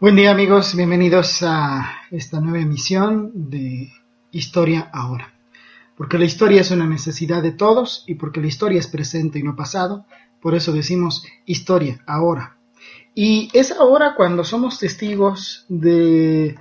Buen día amigos, bienvenidos a esta nueva emisión de Historia ahora. Porque la historia es una necesidad de todos y porque la historia es presente y no pasado, por eso decimos historia ahora. Y es ahora cuando somos testigos de,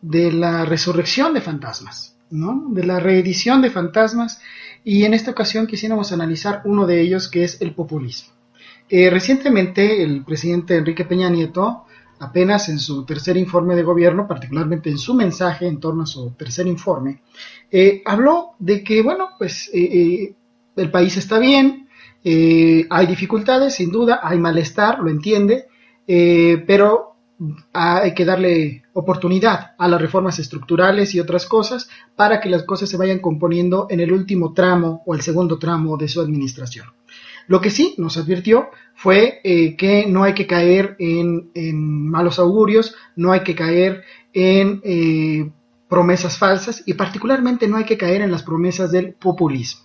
de la resurrección de fantasmas, ¿no? de la reedición de fantasmas y en esta ocasión quisiéramos analizar uno de ellos que es el populismo. Eh, recientemente el presidente Enrique Peña Nieto apenas en su tercer informe de gobierno, particularmente en su mensaje en torno a su tercer informe, eh, habló de que, bueno, pues eh, eh, el país está bien, hay dificultades, sin duda, hay malestar, lo entiende, pero hay que darle oportunidad a las reformas estructurales y otras cosas para que las cosas se vayan componiendo en el último tramo o el segundo tramo de su administración. Lo que sí nos advirtió fue eh, que no hay que caer en, malos augurios, no hay que caer en eh, promesas falsas y particularmente no hay que caer en las promesas del populismo.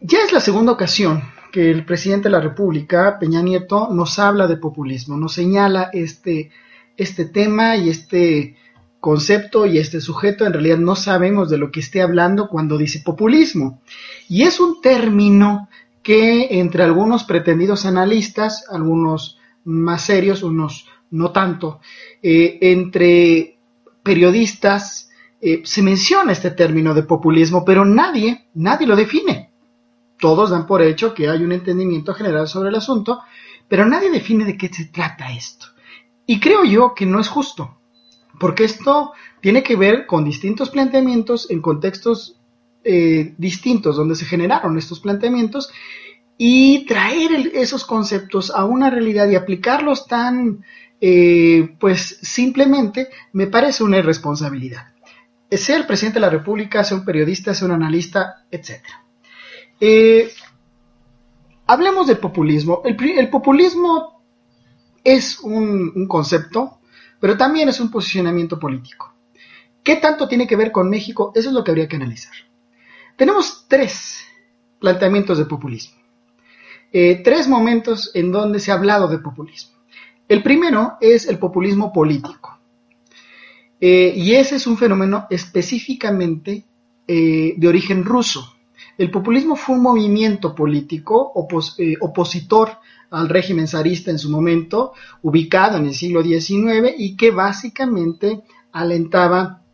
Ya es la segunda ocasión que el presidente de la República, Peña Nieto, nos habla de populismo, nos señala este, este tema y este concepto y este sujeto en realidad no sabemos de lo que esté hablando cuando dice populismo. Y es un término que entre algunos pretendidos analistas, algunos más serios, unos no tanto, eh, entre periodistas eh, se menciona este término de populismo, pero nadie, nadie lo define. Todos dan por hecho que hay un entendimiento general sobre el asunto, pero nadie define de qué se trata esto. Y creo yo que no es justo, porque esto tiene que ver con distintos planteamientos en contextos eh, distintos donde se generaron estos planteamientos y traer esos conceptos a una realidad y aplicarlos tan, eh, pues simplemente me parece una irresponsabilidad. Sea el presidente de la República, sea un periodista, sea un analista, etc. Eh, hablemos del populismo. El, populismo es un concepto, pero también es un posicionamiento político. ¿Qué tanto tiene que ver con México? Eso es lo que habría que analizar. Tenemos tres planteamientos de populismo. Eh, tres momentos en donde se ha hablado de populismo. El primero es el populismo político. Eh, y ese es un fenómeno específicamente eh, de origen ruso. El populismo fue un movimiento político opositor al régimen zarista en su momento, ubicado en el siglo XIX y que básicamente alentaba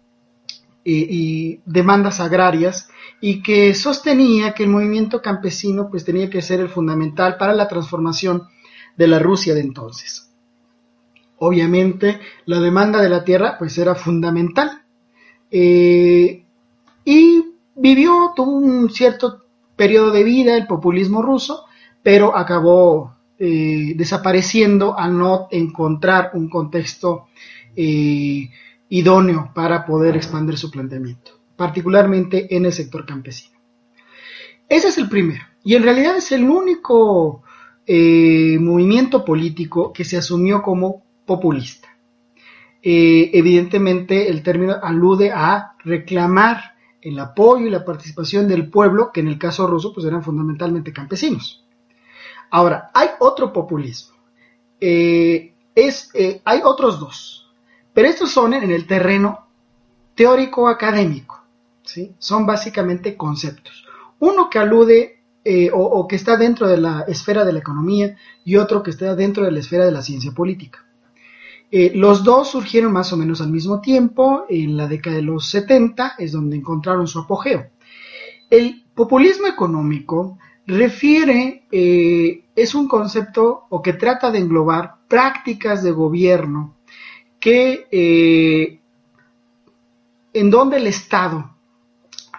demandas agrarias y que sostenía que el movimiento campesino pues tenía que ser el fundamental para la transformación de la Rusia de entonces. Obviamente la demanda de la tierra pues era fundamental eh, y vivió, tuvo un cierto periodo de vida el populismo ruso, pero acabó eh, desapareciendo al no encontrar un contexto eh, idóneo para poder expandir su planteamiento particularmente en el sector campesino. Ese es el primero, y en realidad es el único eh, movimiento político que se asumió como populista. Eh, evidentemente el término alude a reclamar el apoyo y la participación del pueblo, que en el caso ruso pues eran fundamentalmente campesinos. Ahora, hay otro populismo. Eh, es, hay otros dos, pero estos son en el terreno teórico académico. Son básicamente conceptos. Uno que alude eh, o, que está dentro de la esfera de la economía y otro que está dentro de la esfera de la ciencia política. Eh, los dos surgieron más o menos al mismo tiempo, en la década de los 70 es donde encontraron su apogeo. El populismo económico refiere, eh, es un concepto o que trata de englobar prácticas de gobierno que en donde el Estado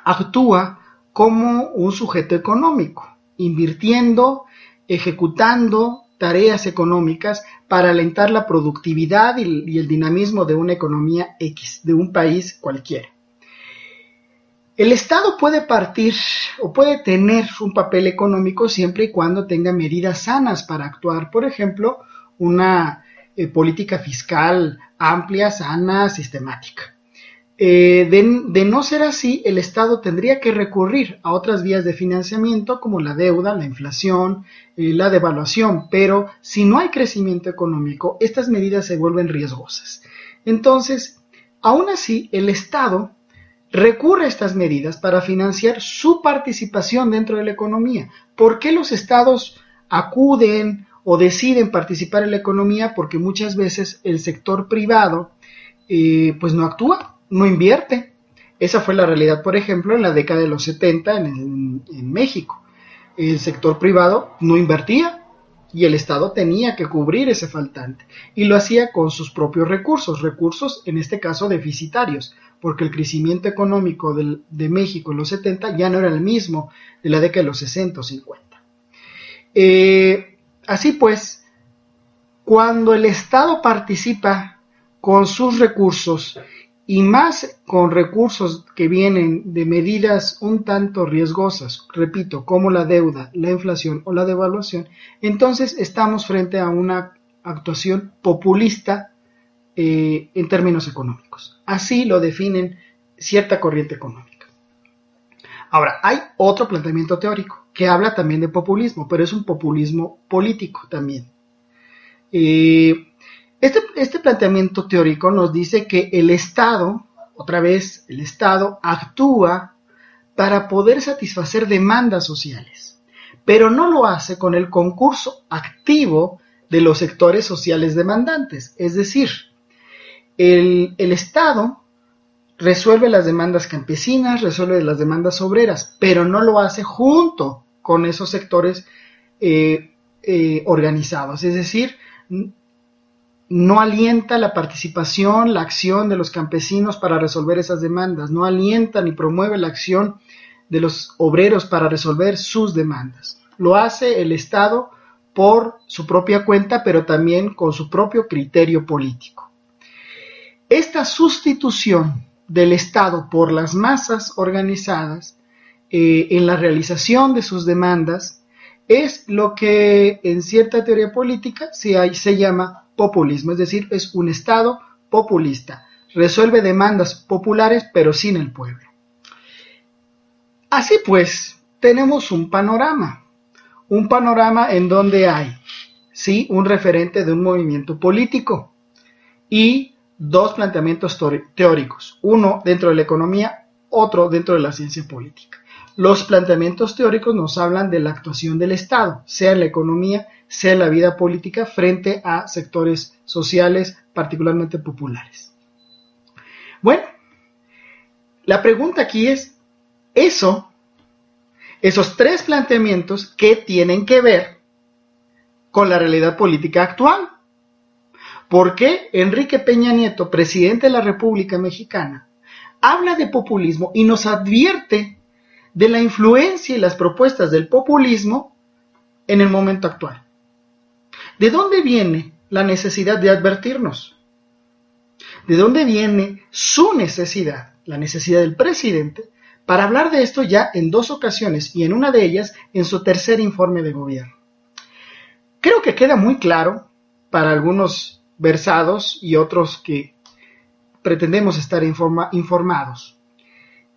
actúa como un sujeto económico, invirtiendo, ejecutando tareas económicas para alentar la productividad y el dinamismo de una economía X, de un país cualquiera. El Estado puede partir o puede tener un papel económico siempre y cuando tenga medidas sanas para actuar. Por ejemplo, una eh, política fiscal amplia, sana, sistemática. Eh, de, no ser así, el Estado tendría que recurrir a otras vías de financiamiento como la deuda, la inflación, eh, la devaluación, pero si no hay crecimiento económico, estas medidas se vuelven riesgosas. Entonces, aún así, el Estado recurre a estas medidas para financiar su participación dentro de la economía. ¿Por qué los estados acuden o deciden participar en la economía? Porque muchas veces el sector privado eh, pues no actúa, no invierte. Esa fue la realidad, por ejemplo, en la década de los 70 en, México. El sector privado no invertía y el Estado tenía que cubrir ese faltante y lo hacía con sus propios recursos, recursos en este caso deficitarios, porque el crecimiento económico de México en los 70 ya no era el mismo de la década de los 60 o 50. Eh, así pues, cuando el Estado participa con sus recursos y más con recursos que vienen de medidas un tanto riesgosas, repito, como la deuda, la inflación o la devaluación, entonces estamos frente a una actuación populista eh, en términos económicos. Así lo definen cierta corriente económica. Ahora, hay otro planteamiento teórico que habla también de populismo, pero es un populismo político también. Eh, este, este, planteamiento teórico nos dice que el Estado, otra vez, el Estado actúa para poder satisfacer demandas sociales, pero no lo hace con el concurso activo de los sectores sociales demandantes. Es decir, el, Estado resuelve las demandas campesinas, resuelve las demandas obreras, pero no lo hace junto con esos sectores eh, eh, organizados. Es decir, no alienta la participación, la acción de los campesinos para resolver esas demandas, no alienta ni promueve la acción de los obreros para resolver sus demandas. Lo hace el Estado por su propia cuenta, pero también con su propio criterio político. Esta sustitución del Estado por las masas organizadas eh, en la realización de sus demandas es lo que en cierta teoría política se, se llama populismo, es decir, es un Estado populista. Resuelve demandas populares pero sin el pueblo. Así pues, tenemos un panorama, un panorama en donde hay, sí, un referente de un movimiento político y dos planteamientos teóricos, uno dentro de la economía, otro dentro de la ciencia política. Los planteamientos teóricos nos hablan de la actuación del Estado, sea en la economía, sea la vida política frente a sectores sociales particularmente populares. Bueno, la pregunta aquí es, eso, esos tres planteamientos, ¿qué tienen que ver con la realidad política actual? ¿Por qué Enrique Peña Nieto, presidente de la República Mexicana, habla de populismo y nos advierte de la influencia y las propuestas del populismo en el momento actual? ¿De dónde viene la necesidad de advertirnos? ¿De dónde viene su necesidad, la necesidad del presidente, para hablar de esto ya en dos ocasiones y en una de ellas en su tercer informe de gobierno? Creo que queda muy claro para algunos versados y otros que pretendemos estar informados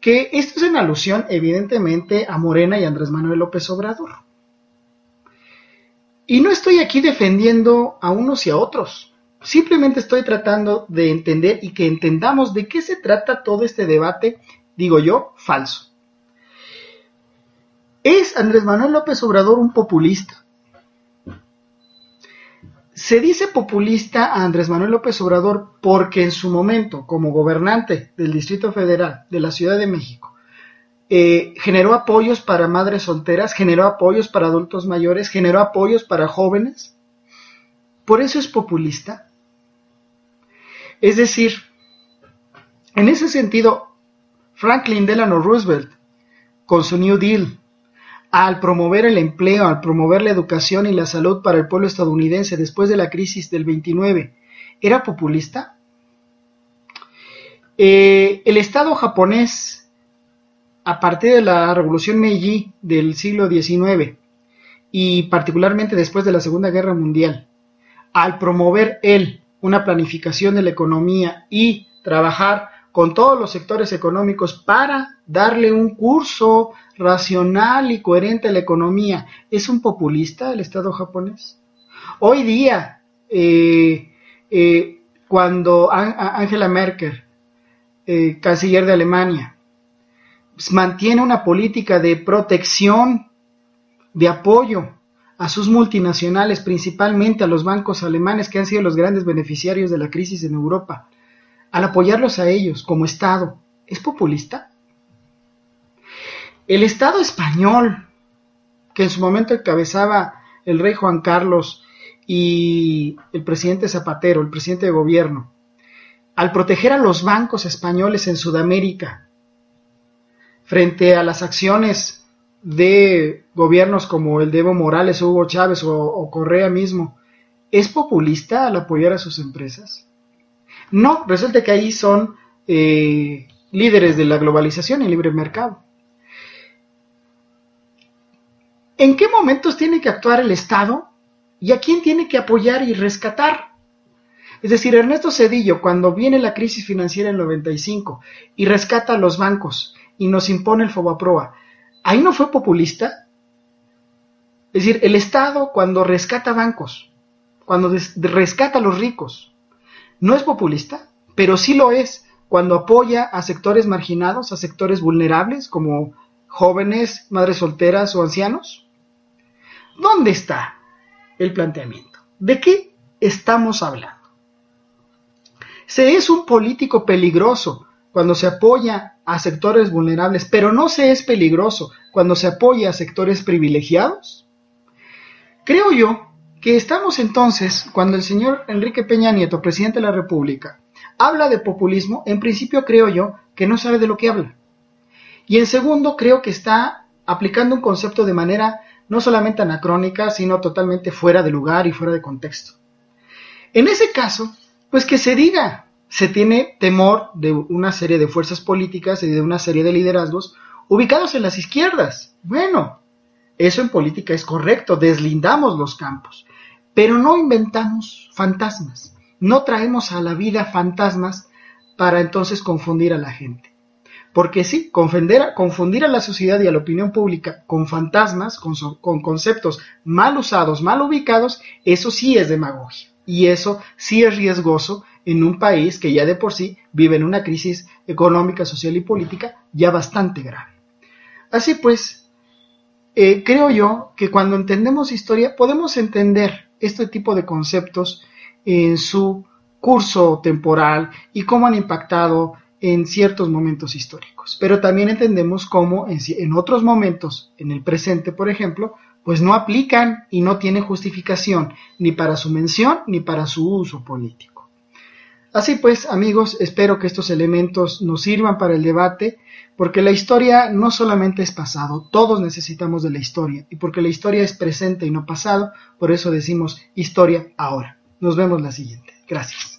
que esto es en alusión evidentemente a Morena y Andrés Manuel López Obrador. Y no estoy aquí defendiendo a unos y a otros. Simplemente estoy tratando de entender y que entendamos de qué se trata todo este debate, digo yo, falso. ¿Es Andrés Manuel López Obrador un populista? Se dice populista a Andrés Manuel López Obrador porque en su momento, como gobernante del Distrito Federal de la Ciudad de México, eh, generó apoyos para madres solteras, generó apoyos para adultos mayores, generó apoyos para jóvenes. Por eso es populista. Es decir, en ese sentido, Franklin Delano Roosevelt, con su New Deal, al promover el empleo, al promover la educación y la salud para el pueblo estadounidense después de la crisis del 29, ¿era populista? Eh, el Estado japonés a partir de la Revolución Meiji del siglo XIX y particularmente después de la Segunda Guerra Mundial, al promover él una planificación de la economía y trabajar con todos los sectores económicos para darle un curso racional y coherente a la economía. ¿Es un populista el Estado japonés? Hoy día, eh, eh, cuando Angela Merkel, eh, canciller de Alemania, mantiene una política de protección, de apoyo a sus multinacionales, principalmente a los bancos alemanes que han sido los grandes beneficiarios de la crisis en Europa, al apoyarlos a ellos como Estado, ¿es populista? El Estado español, que en su momento encabezaba el rey Juan Carlos y el presidente Zapatero, el presidente de gobierno, al proteger a los bancos españoles en Sudamérica frente a las acciones de gobiernos como el de Evo Morales, Hugo Chávez o, Correa mismo, ¿es populista al apoyar a sus empresas? No, resulta que ahí son eh, líderes de la globalización y libre mercado. ¿En qué momentos tiene que actuar el Estado y a quién tiene que apoyar y rescatar? Es decir, Ernesto Cedillo, cuando viene la crisis financiera en el 95 y rescata a los bancos y nos impone el Fobaproa, ahí no fue populista. Es decir, el Estado cuando rescata bancos, cuando rescata a los ricos, no es populista, pero sí lo es cuando apoya a sectores marginados, a sectores vulnerables como jóvenes, madres solteras o ancianos. ¿Dónde está el planteamiento? ¿De qué estamos hablando? Se es un político peligroso cuando se apoya a sectores vulnerables, pero no se es peligroso cuando se apoya a sectores privilegiados? Creo yo que estamos entonces, cuando el señor Enrique Peña Nieto, presidente de la República, habla de populismo, en principio creo yo que no sabe de lo que habla. Y en segundo, creo que está aplicando un concepto de manera no solamente anacrónica, sino totalmente fuera de lugar y fuera de contexto. En ese caso, pues que se diga, se tiene temor de una serie de fuerzas políticas y de una serie de liderazgos ubicados en las izquierdas. Bueno, eso en política es correcto, deslindamos los campos, pero no inventamos fantasmas, no traemos a la vida fantasmas para entonces confundir a la gente. Porque sí, confundir, a la sociedad y a la opinión pública con fantasmas, con conceptos mal usados, mal ubicados, eso sí es demagogia. Y eso sí es riesgoso en un país que ya de por sí vive en una crisis económica, social y política ya bastante grave. Así pues, eh, creo yo que cuando entendemos historia podemos entender este tipo de conceptos en su curso temporal y cómo han impactado en ciertos momentos históricos. Pero también entendemos cómo en, en, otros momentos, en el presente, por ejemplo, pues no aplican y no tienen justificación ni para su mención ni para su uso político. Así pues, amigos, espero que estos elementos nos sirvan para el debate, porque la historia no solamente es pasado, todos necesitamos de la historia, y porque la historia es presente y no pasado, por eso decimos historia ahora. Nos vemos la siguiente. Gracias.